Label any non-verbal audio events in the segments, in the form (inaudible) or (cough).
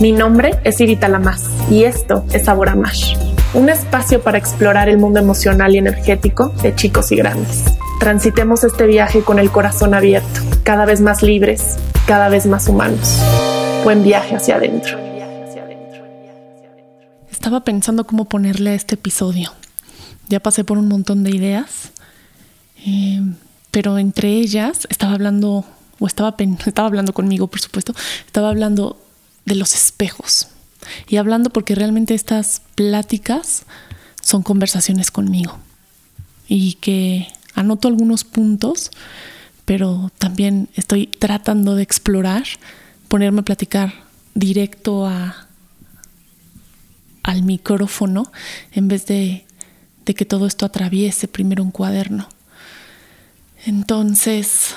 Mi nombre es Irita Lamas y esto es Sabor a Mash, un espacio para explorar el mundo emocional y energético de chicos y grandes. Transitemos este viaje con el corazón abierto, cada vez más libres, cada vez más humanos. Buen viaje hacia adentro. Estaba pensando cómo ponerle a este episodio. Ya pasé por un montón de ideas, eh, pero entre ellas estaba hablando, o estaba, (laughs) estaba hablando conmigo, por supuesto, estaba hablando de los espejos. Y hablando porque realmente estas pláticas son conversaciones conmigo. Y que anoto algunos puntos, pero también estoy tratando de explorar, ponerme a platicar directo a, al micrófono en vez de, de que todo esto atraviese primero un cuaderno. Entonces,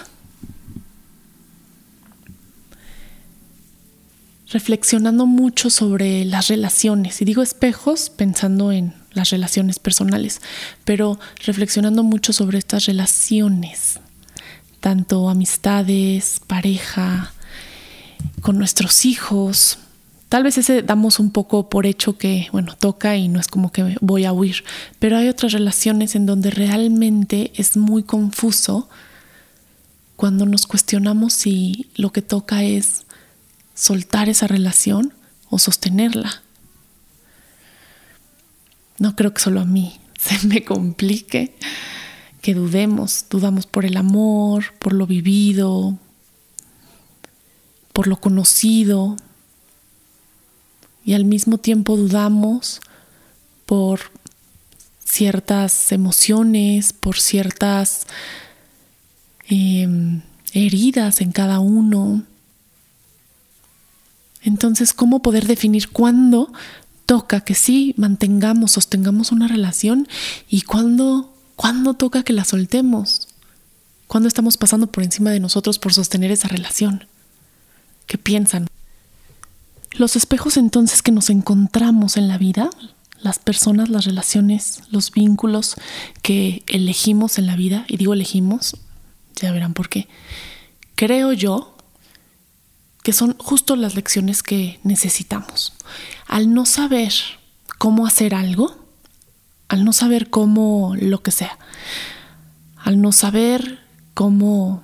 reflexionando mucho sobre las relaciones, y digo espejos pensando en las relaciones personales, pero reflexionando mucho sobre estas relaciones, tanto amistades, pareja, con nuestros hijos. Tal vez ese damos un poco por hecho que, bueno, toca y no es como que voy a huir, pero hay otras relaciones en donde realmente es muy confuso cuando nos cuestionamos si lo que toca es soltar esa relación o sostenerla. No creo que solo a mí (laughs) se me complique que dudemos, dudamos por el amor, por lo vivido, por lo conocido, y al mismo tiempo dudamos por ciertas emociones, por ciertas em, heridas en cada uno. Entonces, ¿cómo poder definir cuándo toca que sí mantengamos, sostengamos una relación y cuándo, cuándo toca que la soltemos? ¿Cuándo estamos pasando por encima de nosotros por sostener esa relación? ¿Qué piensan? Los espejos entonces que nos encontramos en la vida, las personas, las relaciones, los vínculos que elegimos en la vida, y digo elegimos, ya verán por qué, creo yo que son justo las lecciones que necesitamos. Al no saber cómo hacer algo, al no saber cómo lo que sea, al no saber cómo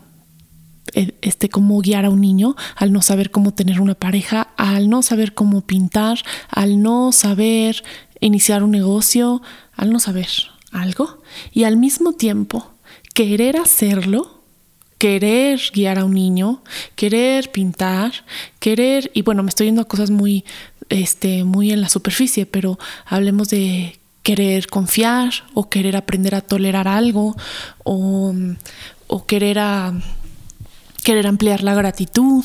eh, este cómo guiar a un niño, al no saber cómo tener una pareja, al no saber cómo pintar, al no saber iniciar un negocio, al no saber algo y al mismo tiempo querer hacerlo querer guiar a un niño, querer pintar, querer, y bueno, me estoy yendo a cosas muy, este, muy en la superficie, pero hablemos de querer confiar o querer aprender a tolerar algo o, o querer, a, querer ampliar la gratitud.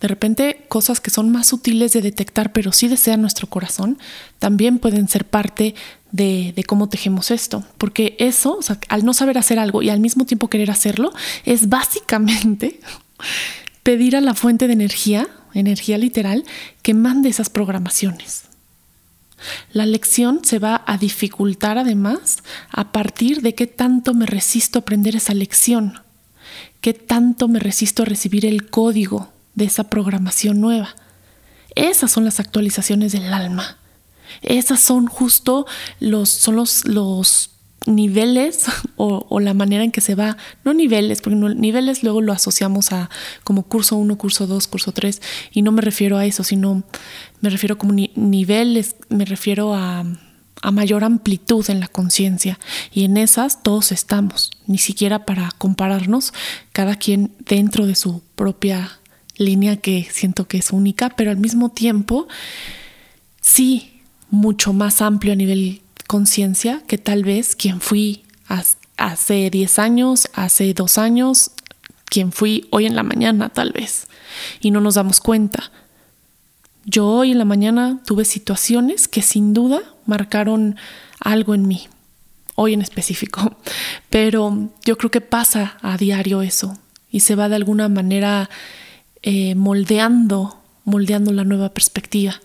De repente, cosas que son más sutiles de detectar, pero sí desean nuestro corazón, también pueden ser parte de, cómo tejemos esto. Porque eso, al no saber hacer algo y al mismo tiempo querer hacerlo, es básicamente (laughs) pedir a la fuente de energía, energía literal, que mande esas programaciones. La lección se va a dificultar además a partir de qué tanto me resisto a aprender esa lección, qué tanto me resisto a recibir el código de esa programación nueva. Esas son las actualizaciones del alma. Esas son justo los, son los, los niveles (laughs) o, la manera en que se va, no niveles, porque niveles luego lo asociamos a como curso 1, curso 2, curso 3, y no me refiero a eso, sino me refiero como niveles, me refiero a, a mayor amplitud en la conciencia, y en esas todos estamos, ni siquiera para compararnos, cada quien dentro de su propia línea que siento que es única, pero al mismo tiempo, sí, mucho más amplio a nivel conciencia que tal vez quien fui hace 10 años, hace dos años, quien fui hoy en la mañana tal vez. Y no nos damos cuenta. Yo hoy en la mañana tuve situaciones que sin duda marcaron algo en mí, hoy en específico, pero yo creo que pasa a diario eso y se va de alguna manera eh, moldeando, moldeando la nueva perspectiva.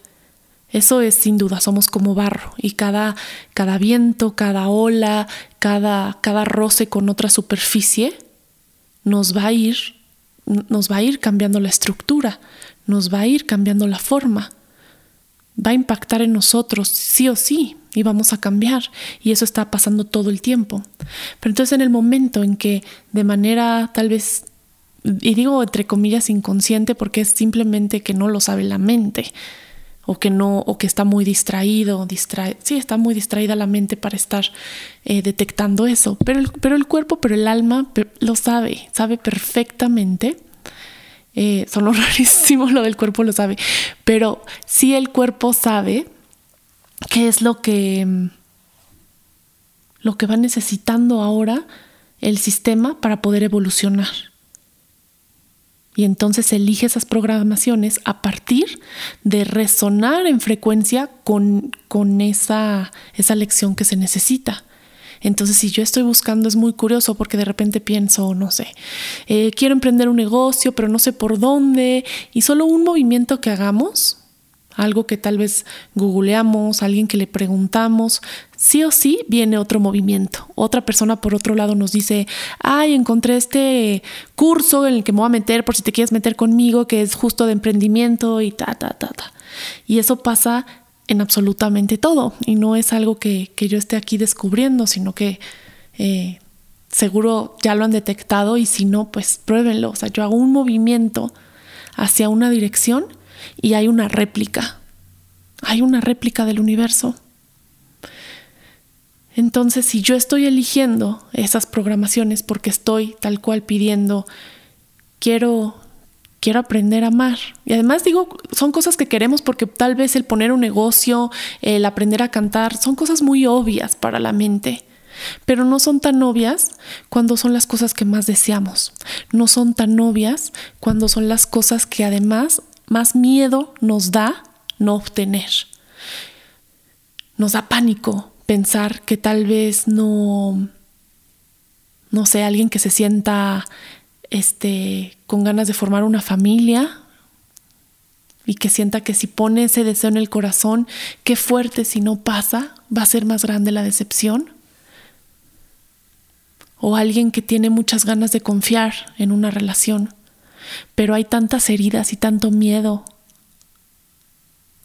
Eso es sin duda, somos como barro y cada, cada viento, cada ola, cada, cada roce con otra superficie nos va a ir nos va a ir cambiando la estructura, nos va a ir cambiando la forma. Va a impactar en nosotros, sí o sí, y vamos a cambiar. Y eso está pasando todo el tiempo. Pero entonces en el momento en que de manera tal vez, y digo entre comillas inconsciente porque es simplemente que no lo sabe la mente, o que no, o que está muy distraído, distrae, sí, está muy distraída la mente para estar eh, detectando eso, pero el, pero el cuerpo, pero el alma lo sabe, sabe perfectamente. Eh, son (laughs) rarísimo lo del cuerpo lo sabe, pero sí el cuerpo sabe qué es lo que lo que va necesitando ahora el sistema para poder evolucionar. Y entonces elige esas programaciones a partir de resonar en frecuencia con, con esa, esa lección que se necesita. Entonces, si yo estoy buscando, es muy curioso porque de repente pienso, no sé, eh, quiero emprender un negocio, pero no sé por dónde, y solo un movimiento que hagamos algo que tal vez googleamos, alguien que le preguntamos, sí o sí viene otro movimiento. Otra persona por otro lado nos dice, ay, encontré este curso en el que me voy a meter por si te quieres meter conmigo, que es justo de emprendimiento y ta, ta, ta, ta. Y eso pasa en absolutamente todo y no es algo que, yo esté aquí descubriendo, sino que... Eh, seguro ya lo han detectado y si no, pues pruébenlo. O sea, yo hago un movimiento hacia una dirección y hay una réplica. Hay una réplica del universo. Entonces, si yo estoy eligiendo esas programaciones porque estoy tal cual pidiendo, quiero quiero aprender a amar. Y además digo, son cosas que queremos porque tal vez el poner un negocio, el aprender a cantar, son cosas muy obvias para la mente. Pero no son tan obvias cuando son las cosas que más deseamos. No son tan obvias cuando son las cosas que además más miedo nos da no obtener. Nos da pánico pensar que tal vez no, no sé, alguien que se sienta este, con ganas de formar una familia y que sienta que si pone ese deseo en el corazón, qué fuerte si no pasa, va a ser más grande la decepción. O alguien que tiene muchas ganas de confiar en una relación pero hay tantas heridas y tanto miedo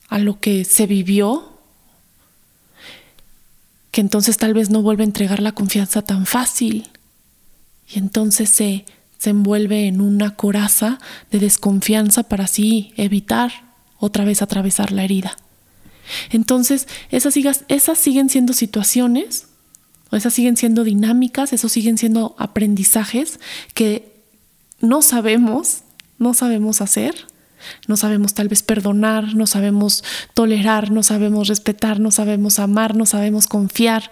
a lo que se vivió que entonces tal vez no vuelve a entregar la confianza tan fácil y entonces se, se envuelve en una coraza de desconfianza para así evitar otra vez atravesar la herida. Entonces, esas, esas siguen siendo situaciones, esas siguen siendo dinámicas, esos siguen siendo aprendizajes que no sabemos, no sabemos hacer, no sabemos tal vez perdonar, no sabemos tolerar, no sabemos respetar, no sabemos amar, no sabemos confiar,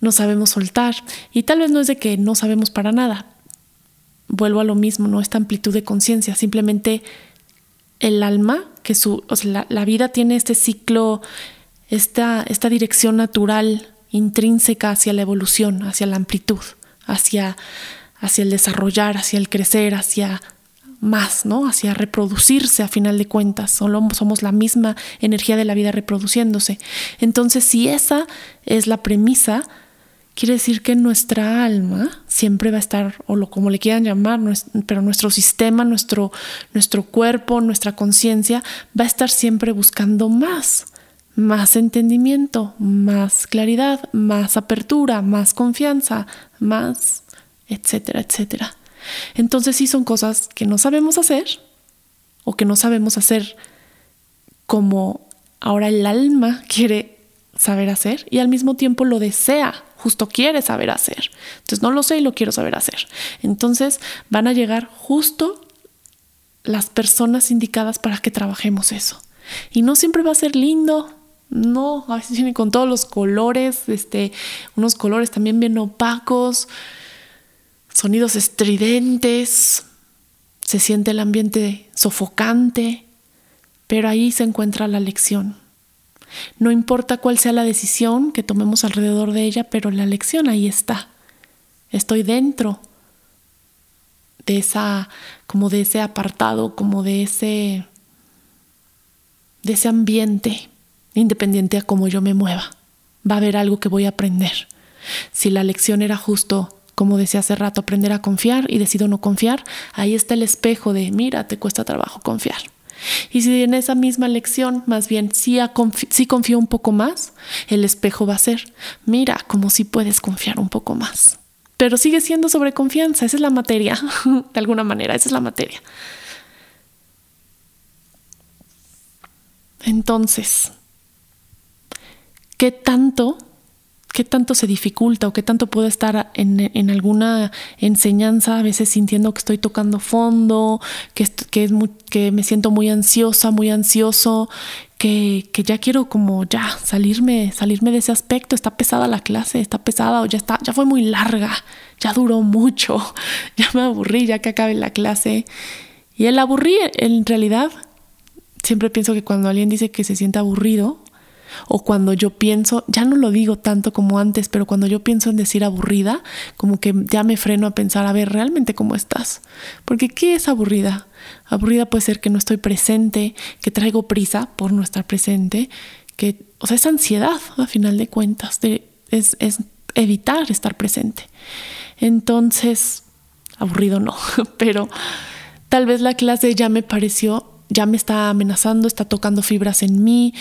no sabemos soltar. Y tal vez no es de que no sabemos para nada. Vuelvo a lo mismo, no esta amplitud de conciencia, simplemente el alma, que su, la, la, vida tiene este ciclo, esta, esta dirección natural intrínseca hacia la evolución, hacia la amplitud, hacia hacia el desarrollar, hacia el crecer, hacia más, ¿no? Hacia reproducirse a final de cuentas. Solo somos la misma energía de la vida reproduciéndose. Entonces, si esa es la premisa, quiere decir que nuestra alma siempre va a estar, o lo como le quieran llamar, pero nuestro sistema, nuestro, nuestro cuerpo, nuestra conciencia va a estar siempre buscando más, más entendimiento, más claridad, más apertura, más confianza, más etcétera, etcétera. Entonces sí son cosas que no sabemos hacer o que no sabemos hacer como ahora el alma quiere saber hacer y al mismo tiempo lo desea, justo quiere saber hacer. Entonces no lo sé y lo quiero saber hacer. Entonces van a llegar justo las personas indicadas para que trabajemos eso. Y no siempre va a ser lindo, no, a veces viene con todos los colores, este, unos colores también bien opacos, sonidos estridentes, se siente el ambiente sofocante, pero ahí se encuentra la lección. No importa cuál sea la decisión que tomemos alrededor de ella, pero la lección ahí está. Estoy dentro de esa como de ese apartado, como de ese de ese ambiente, independiente a cómo yo me mueva. Va a haber algo que voy a aprender. Si la lección era justo como decía hace rato, aprender a confiar y decido no confiar, ahí está el espejo de, mira, te cuesta trabajo confiar. Y si en esa misma lección, más bien, sí, confío un poco más, el espejo va a ser, mira, como si puedes confiar un poco más. Pero sigue siendo sobre confianza, esa es la materia, (laughs) de alguna manera, esa es la materia. Entonces, ¿qué tanto qué tanto se dificulta o qué tanto puedo estar en, alguna enseñanza, a veces sintiendo que estoy tocando fondo, que, que, me siento muy ansiosa, muy ansioso, que, que, ya quiero como ya salirme, salirme de ese aspecto, está pesada la clase, está pesada o ya está, ya fue muy larga, ya duró mucho, (laughs) ya me aburrí, ya que acabe la clase. Y el aburrir, en realidad, siempre pienso que cuando alguien dice que se siente aburrido, o cuando yo pienso, ya no lo digo tanto como antes, pero cuando yo pienso en decir aburrida, como que ya me freno a pensar, a ver, realmente cómo estás. Porque ¿qué es aburrida? Aburrida puede ser que no estoy presente, que traigo prisa por no estar presente, que, o sea, es ansiedad a final de cuentas, es, es evitar estar presente. Entonces, aburrido no, (laughs) pero tal vez la clase ya me pareció, ya me está amenazando, está tocando fibras en mí,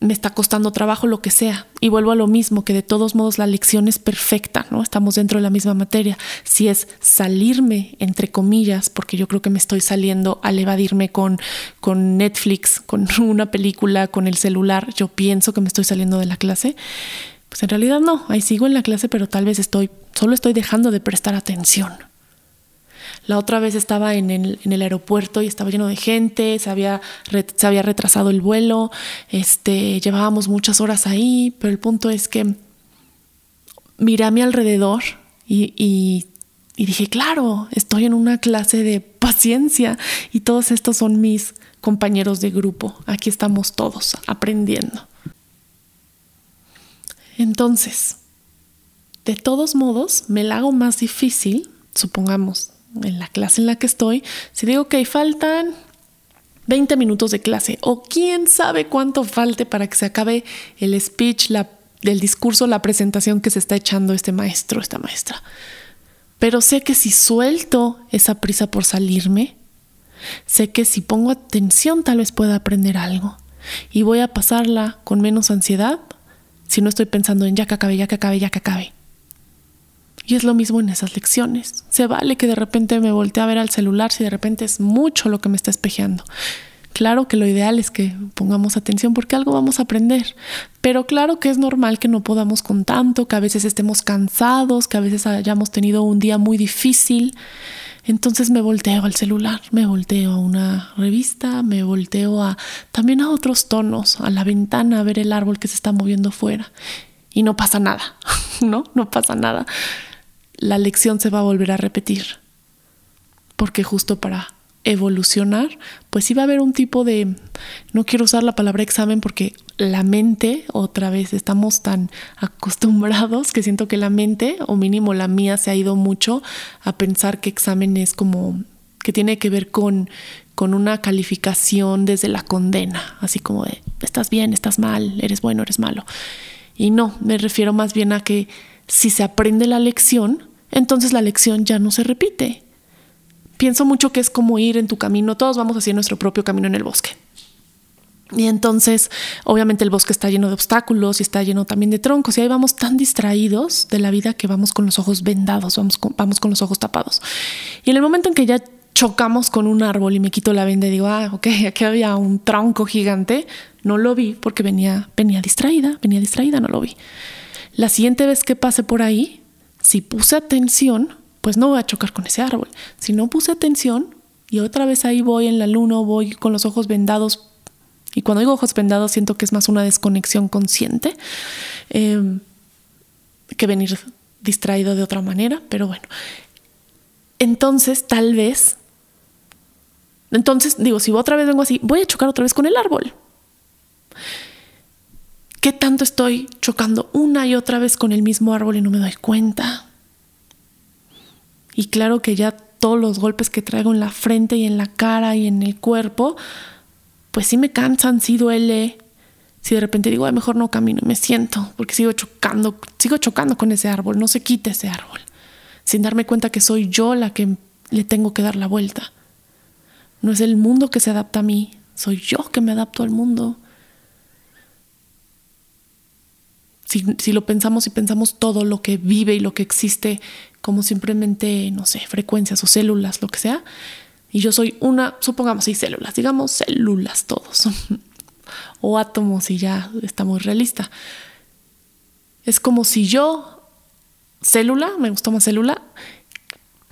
me está costando trabajo, lo que sea. Y vuelvo a lo mismo, que de todos modos la lección es perfecta, ¿no? Estamos dentro de la misma materia. Si es salirme, entre comillas, porque yo creo que me estoy saliendo al evadirme con, con Netflix, con (laughs) una película, con el celular, yo pienso que me estoy saliendo de la clase. Pues en realidad no, ahí sigo en la clase, pero tal vez estoy, solo estoy dejando de prestar atención. La otra vez estaba en el, aeropuerto y estaba lleno de gente, se había, se había retrasado el vuelo, este, llevábamos muchas horas ahí, pero el punto es que miré a mi alrededor y, y, dije, claro, estoy en una clase de paciencia y todos estos son mis compañeros de grupo. Aquí estamos todos aprendiendo. Entonces, de todos modos, me la hago más difícil, supongamos, en la clase en la que estoy, si digo que faltan 20 minutos de clase o quién sabe cuánto falte para que se acabe el speech, la, el discurso, la presentación que se está echando este maestro, esta maestra. Pero sé que si suelto esa prisa por salirme, sé que si pongo atención tal vez pueda aprender algo y voy a pasarla con menos ansiedad si no estoy pensando en ya que acabe, ya que acabe, ya que acabe. Y es lo mismo en esas lecciones. Se vale que de repente me voltee a ver al celular si de repente es mucho lo que me está espejeando. Claro que lo ideal es que pongamos atención porque algo vamos a aprender, pero claro que es normal que no podamos con tanto, que a veces estemos cansados, que a veces hayamos tenido un día muy difícil. Entonces me volteo al celular, me volteo a una revista, me volteo a también a otros tonos, a la ventana, a ver el árbol que se está moviendo fuera. Y no pasa nada, (laughs) ¿no? No pasa nada la lección se va a volver a repetir. Porque justo para evolucionar, pues iba a haber un tipo de, no quiero usar la palabra examen porque la mente, otra vez, estamos tan acostumbrados que siento que la mente, o mínimo la mía, se ha ido mucho a pensar que examen es como que tiene que ver con, con una calificación desde la condena, así como de, estás bien, estás mal, eres bueno, eres malo. Y no, me refiero más bien a que si se aprende la lección, entonces la lección ya no se repite. Pienso mucho que es como ir en tu camino, todos vamos hacia nuestro propio camino en el bosque. Y entonces, obviamente el bosque está lleno de obstáculos y está lleno también de troncos y ahí vamos tan distraídos de la vida que vamos con los ojos vendados, vamos con, vamos con los ojos tapados. Y en el momento en que ya chocamos con un árbol y me quito la venda y digo, ah, ok, aquí había un tronco gigante, no lo vi porque venía, venía distraída, venía distraída, no lo vi. La siguiente vez que pase por ahí, si puse atención, pues no voy a chocar con ese árbol. Si no puse atención y otra vez ahí voy en la luna, voy con los ojos vendados, y cuando digo ojos vendados siento que es más una desconexión consciente em, que venir distraído de otra manera, pero bueno. Entonces, tal vez, entonces digo, si otra vez vengo así, voy a chocar otra vez con el árbol. ¿Qué tanto estoy chocando una y otra vez con el mismo árbol y no me doy cuenta? Y claro que ya todos los golpes que traigo en la frente y en la cara y en el cuerpo, pues sí me cansan, sí duele. Si de repente digo, Ay, mejor no camino y me siento, porque sigo chocando, sigo chocando con ese árbol, no se quite ese árbol, sin darme cuenta que soy yo la que le tengo que dar la vuelta. No es el mundo que se adapta a mí, soy yo que me adapto al mundo. Si, si, lo pensamos y pensamos todo lo que vive y lo que existe como simplemente, no sé, frecuencias o células, lo que sea, y yo soy una, supongamos, sí, células, digamos células todos, (laughs) o átomos y ya está muy realista. Es como si yo, célula, me gustó más célula,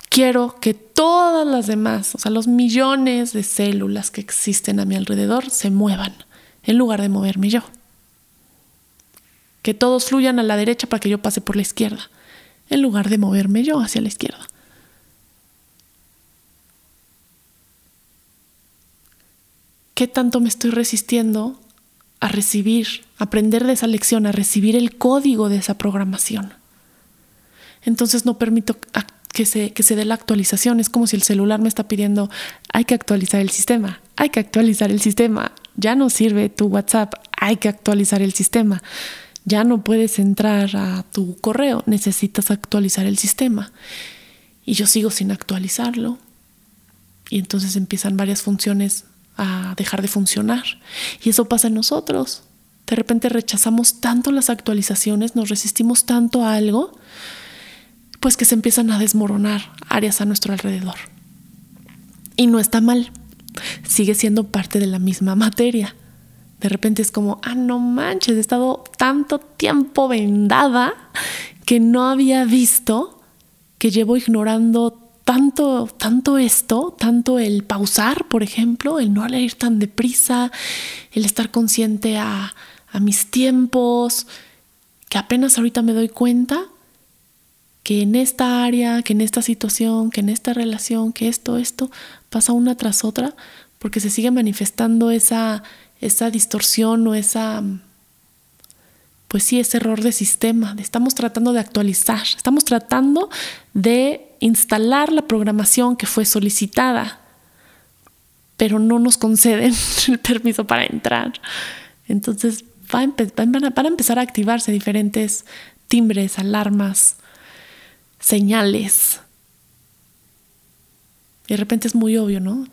quiero que todas las demás, o sea, los millones de células que existen a mi alrededor se muevan en lugar de moverme yo. Que todos fluyan a la derecha para que yo pase por la izquierda, en lugar de moverme yo hacia la izquierda. ¿Qué tanto me estoy resistiendo a recibir, a aprender de esa lección, a recibir el código de esa programación? Entonces no permito que se, que se dé la actualización. Es como si el celular me está pidiendo, hay que actualizar el sistema, hay que actualizar el sistema. Ya no sirve tu WhatsApp, hay que actualizar el sistema. Ya no puedes entrar a tu correo, necesitas actualizar el sistema. Y yo sigo sin actualizarlo. Y entonces empiezan varias funciones a dejar de funcionar. Y eso pasa en nosotros. De repente rechazamos tanto las actualizaciones, nos resistimos tanto a algo, pues que se empiezan a desmoronar áreas a nuestro alrededor. Y no está mal, sigue siendo parte de la misma materia. De repente es como, ah, no manches, he estado tanto tiempo vendada que no había visto que llevo ignorando tanto, tanto esto, tanto el pausar, por ejemplo, el no leer tan deprisa, el estar consciente a, a mis tiempos, que apenas ahorita me doy cuenta que en esta área, que en esta situación, que en esta relación, que esto, esto, pasa una tras otra, porque se sigue manifestando esa, esa distorsión o esa, pues sí, ese error de sistema. Estamos tratando de actualizar, estamos tratando de instalar la programación que fue solicitada, pero no nos conceden (laughs) el permiso para entrar. Entonces van a empezar a activarse diferentes timbres, alarmas, señales. de repente es muy obvio, ¿no?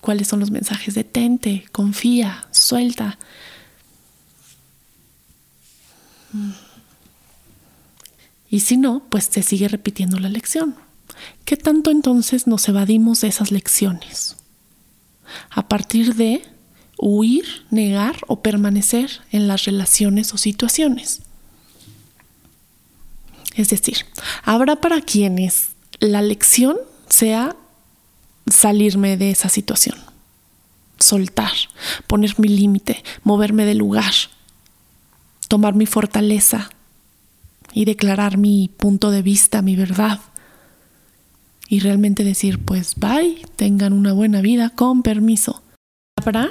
¿Cuáles son los mensajes? Detente, confía, suelta. Y si no, pues se sigue repitiendo la lección. ¿Qué tanto entonces nos evadimos de esas lecciones? A partir de huir, negar o permanecer en las relaciones o situaciones. Es decir, habrá para quienes la lección sea salirme de esa situación, soltar, poner mi límite, moverme del lugar, tomar mi fortaleza y declarar mi punto de vista, mi verdad, y realmente decir, pues bye, tengan una buena vida, con permiso. Habrá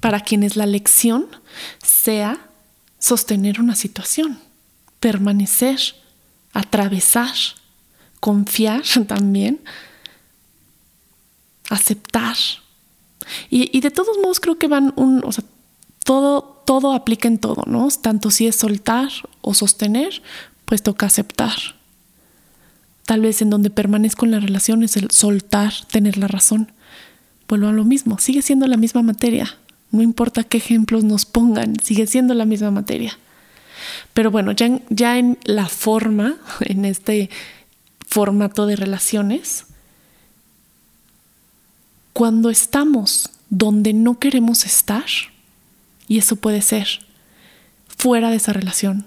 para quienes la lección sea sostener una situación, permanecer, atravesar, confiar (laughs) también, aceptar. Y, de todos modos creo que van un, o sea, todo, todo aplica en todo, ¿no? Tanto si es soltar o sostener, pues toca aceptar Tal vez en donde permanezco en la relación es el soltar, tener la razón. Vuelvo a lo mismo, sigue siendo la misma materia. No importa qué ejemplos nos pongan, sigue siendo la misma materia. Pero bueno, ya en, ya en la forma, (laughs) en este formato de relaciones, cuando estamos donde no queremos estar, y eso puede ser fuera de esa relación,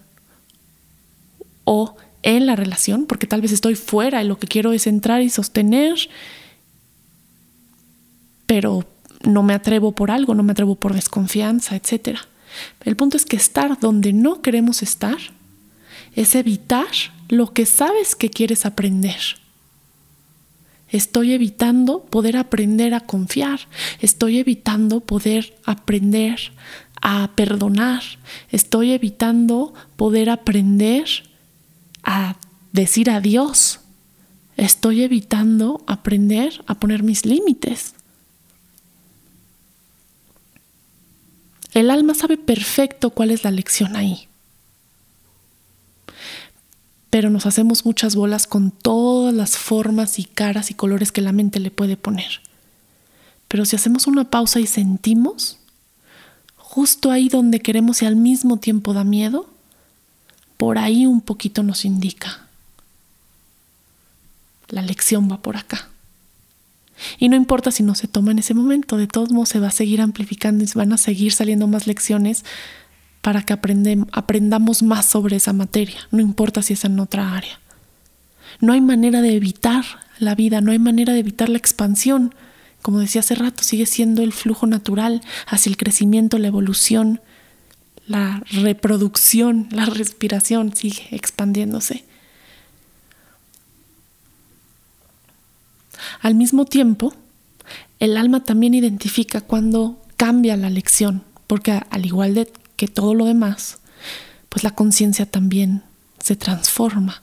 o en la relación, porque tal vez estoy fuera y lo que quiero es entrar y sostener, pero no me atrevo por algo, no me atrevo por desconfianza, etc. El punto es que estar donde no queremos estar es evitar lo que sabes que quieres aprender. Estoy evitando poder aprender a confiar, estoy evitando poder aprender a perdonar, estoy evitando poder aprender a decir adiós. Estoy evitando aprender a poner mis límites. El alma sabe perfecto cuál es la lección ahí. Pero nos hacemos muchas bolas con todas las formas y caras y colores que la mente le puede poner. Pero si hacemos una pausa y sentimos, justo ahí donde queremos y al mismo tiempo da miedo, por ahí un poquito nos indica. La lección va por acá. Y no importa si no se toma en ese momento, de todos modos se va a seguir amplificando y van a seguir saliendo más lecciones para que aprendamos más sobre esa materia, no importa si es en otra área. No hay manera de evitar la vida, no hay manera de evitar la expansión. Como decía hace rato, sigue siendo el flujo natural hacia el crecimiento, la evolución, la reproducción, la respiración sigue expandiéndose. Al mismo tiempo, el alma también identifica cuando cambia la lección, porque al igual de que todo lo demás, pues la conciencia también se transforma,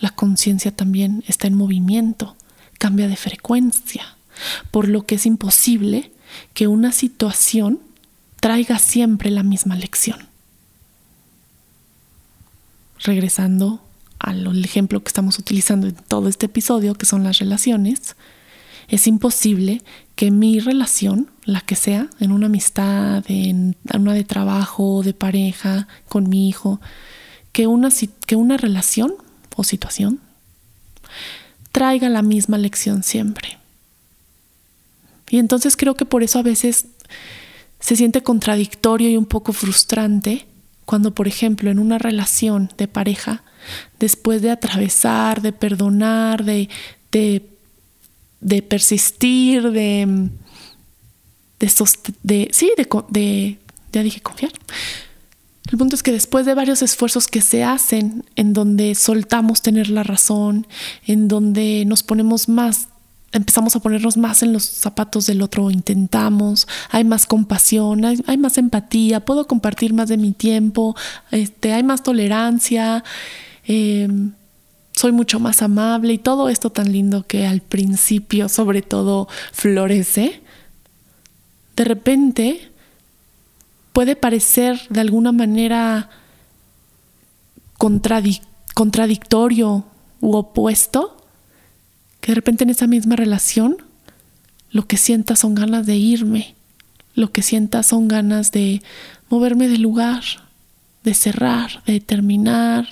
la conciencia también está en movimiento, cambia de frecuencia, por lo que es imposible que una situación traiga siempre la misma lección. Regresando al ejemplo que estamos utilizando en todo este episodio, que son las relaciones, es imposible que mi relación, la que sea, en una amistad, en una de trabajo, de pareja, con mi hijo, que una, que una relación o situación traiga la misma lección siempre. Y entonces creo que por eso a veces se siente contradictorio y un poco frustrante cuando, por ejemplo, en una relación de pareja, después de atravesar, de perdonar, de, de, persistir, de, de, de sí, de, de, ya dije confiar. El punto es que después de varios esfuerzos que se hacen, en donde soltamos tener la razón, en donde nos ponemos más empezamos a ponernos más en los zapatos del otro, intentamos, hay más compasión, hay, más empatía, puedo compartir más de mi tiempo, este, hay más tolerancia, em, soy mucho más amable y todo esto tan lindo que al principio sobre todo florece, de repente puede parecer de alguna manera contradictorio u opuesto que de repente en esa misma relación lo que sienta son ganas de irme, lo que sienta son ganas de moverme del lugar, de cerrar, de terminar.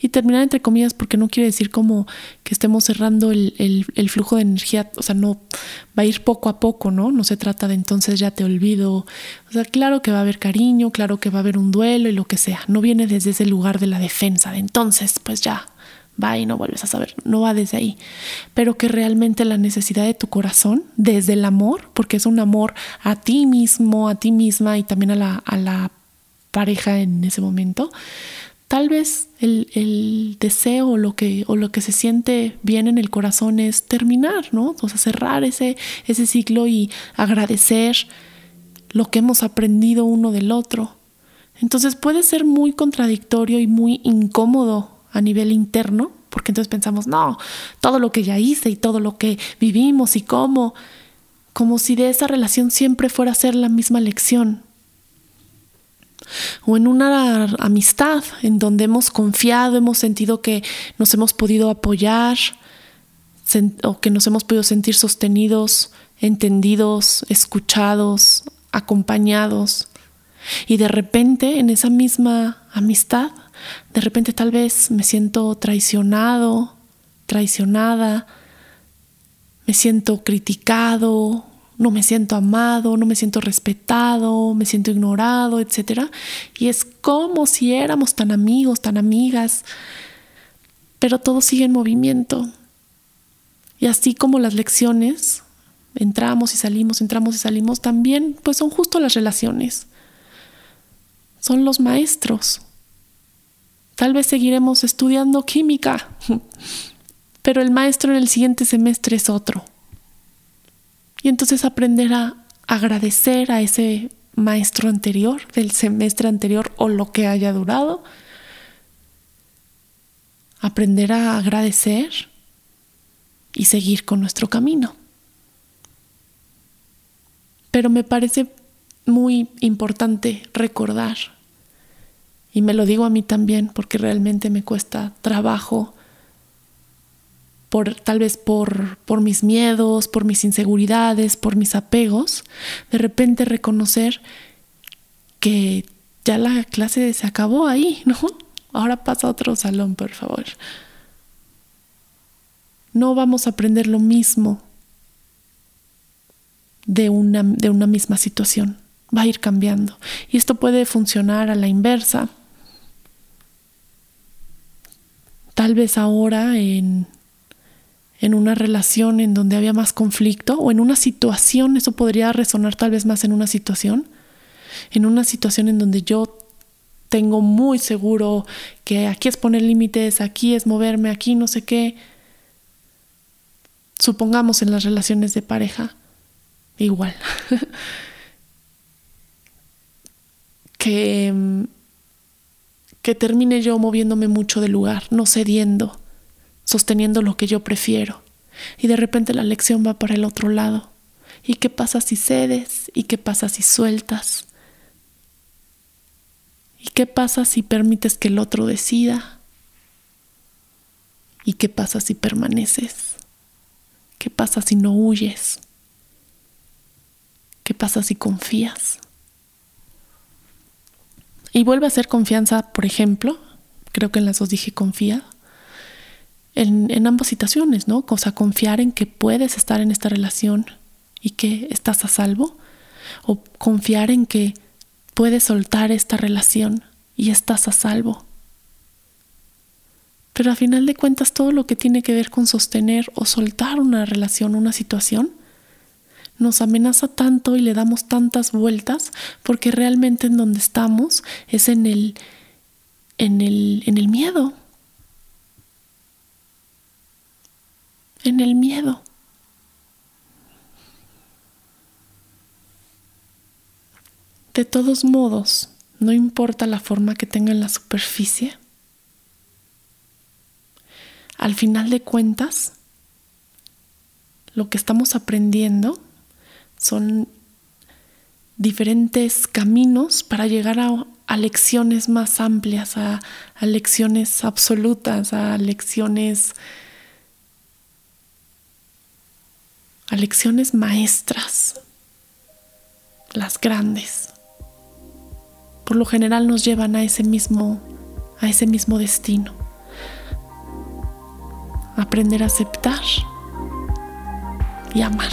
Y terminar entre comillas porque no quiere decir como que estemos cerrando el, el, flujo de energía, o sea, no va a ir poco a poco, ¿no? No se trata de entonces ya te olvido. O sea, claro que va a haber cariño, claro que va a haber un duelo y lo que sea. No viene desde ese lugar de la defensa, de entonces, pues ya, va y no vuelves a saber, no va desde ahí, pero que realmente la necesidad de tu corazón, desde el amor, porque es un amor a ti mismo, a ti misma y también a la, a la pareja en ese momento, tal vez el, el, deseo o lo, que, o lo que se siente bien en el corazón es terminar, ¿no? O sea, cerrar ese, ese ciclo y agradecer lo que hemos aprendido uno del otro. Entonces puede ser muy contradictorio y muy incómodo a nivel interno, porque entonces pensamos, no, todo lo que ya hice y todo lo que vivimos y cómo, como si de esa relación siempre fuera a ser la misma lección. O en una amistad en donde hemos confiado, hemos sentido que nos hemos podido apoyar o que nos hemos podido sentir sostenidos, entendidos, escuchados, acompañados. Y de repente en esa misma amistad de repente tal vez me siento traicionado, traicionada, me siento criticado, no me siento amado, no me siento respetado, me siento ignorado, etc. Y es como si éramos tan amigos, tan amigas, pero todo sigue en movimiento. Y así como las lecciones, entramos y salimos, entramos y salimos, también pues son justo las relaciones. Son los maestros. Tal vez seguiremos estudiando química, (laughs) pero el maestro en el siguiente semestre es otro. Y entonces aprender a agradecer a ese maestro anterior, del semestre anterior o lo que haya durado. Aprender a agradecer y seguir con nuestro camino. Pero me parece muy importante recordar y me lo digo a mí también porque realmente me cuesta trabajo por tal vez por, por mis miedos, por mis inseguridades, por mis apegos, de repente reconocer que ya la clase se acabó ahí, (laughs) ¿no? Ahora pasa a otro salón, por favor. No vamos a aprender lo mismo de una, de una misma situación. Va a ir cambiando. Y esto puede funcionar a la inversa. Tal vez ahora en, en una relación en donde había más conflicto o en una situación, eso podría resonar tal vez más en una situación, en una situación en donde yo tengo muy seguro que aquí es poner límites, aquí es moverme, aquí no sé qué. Supongamos en las relaciones de pareja, igual. (laughs) que, que termine yo moviéndome mucho de lugar, no cediendo, sosteniendo lo que yo prefiero. Y de repente la lección va para el otro lado. ¿Y qué pasa si cedes? ¿Y qué pasa si sueltas? ¿Y qué pasa si permites que el otro decida? ¿Y qué pasa si permaneces? ¿Qué pasa si no huyes? ¿Qué pasa si confías? Y vuelve a ser confianza, por ejemplo, creo que en las dos dije confía, en, ambas situaciones, ¿no? O sea, confiar en que puedes estar en esta relación y que estás a salvo, o confiar en que puedes soltar esta relación y estás a salvo. Pero a final de cuentas todo lo que tiene que ver con sostener o soltar una relación, una situación, nos amenaza tanto y le damos tantas vueltas porque realmente en donde estamos es en el en el en el miedo. En el miedo. De todos modos, no importa la forma que tenga en la superficie, al final de cuentas, lo que estamos aprendiendo son diferentes caminos para llegar a, lecciones más amplias, a, a lecciones absolutas, a lecciones a lecciones maestras, las grandes por lo general nos llevan a ese mismo, a ese mismo destino. Aprender a aceptar y amar.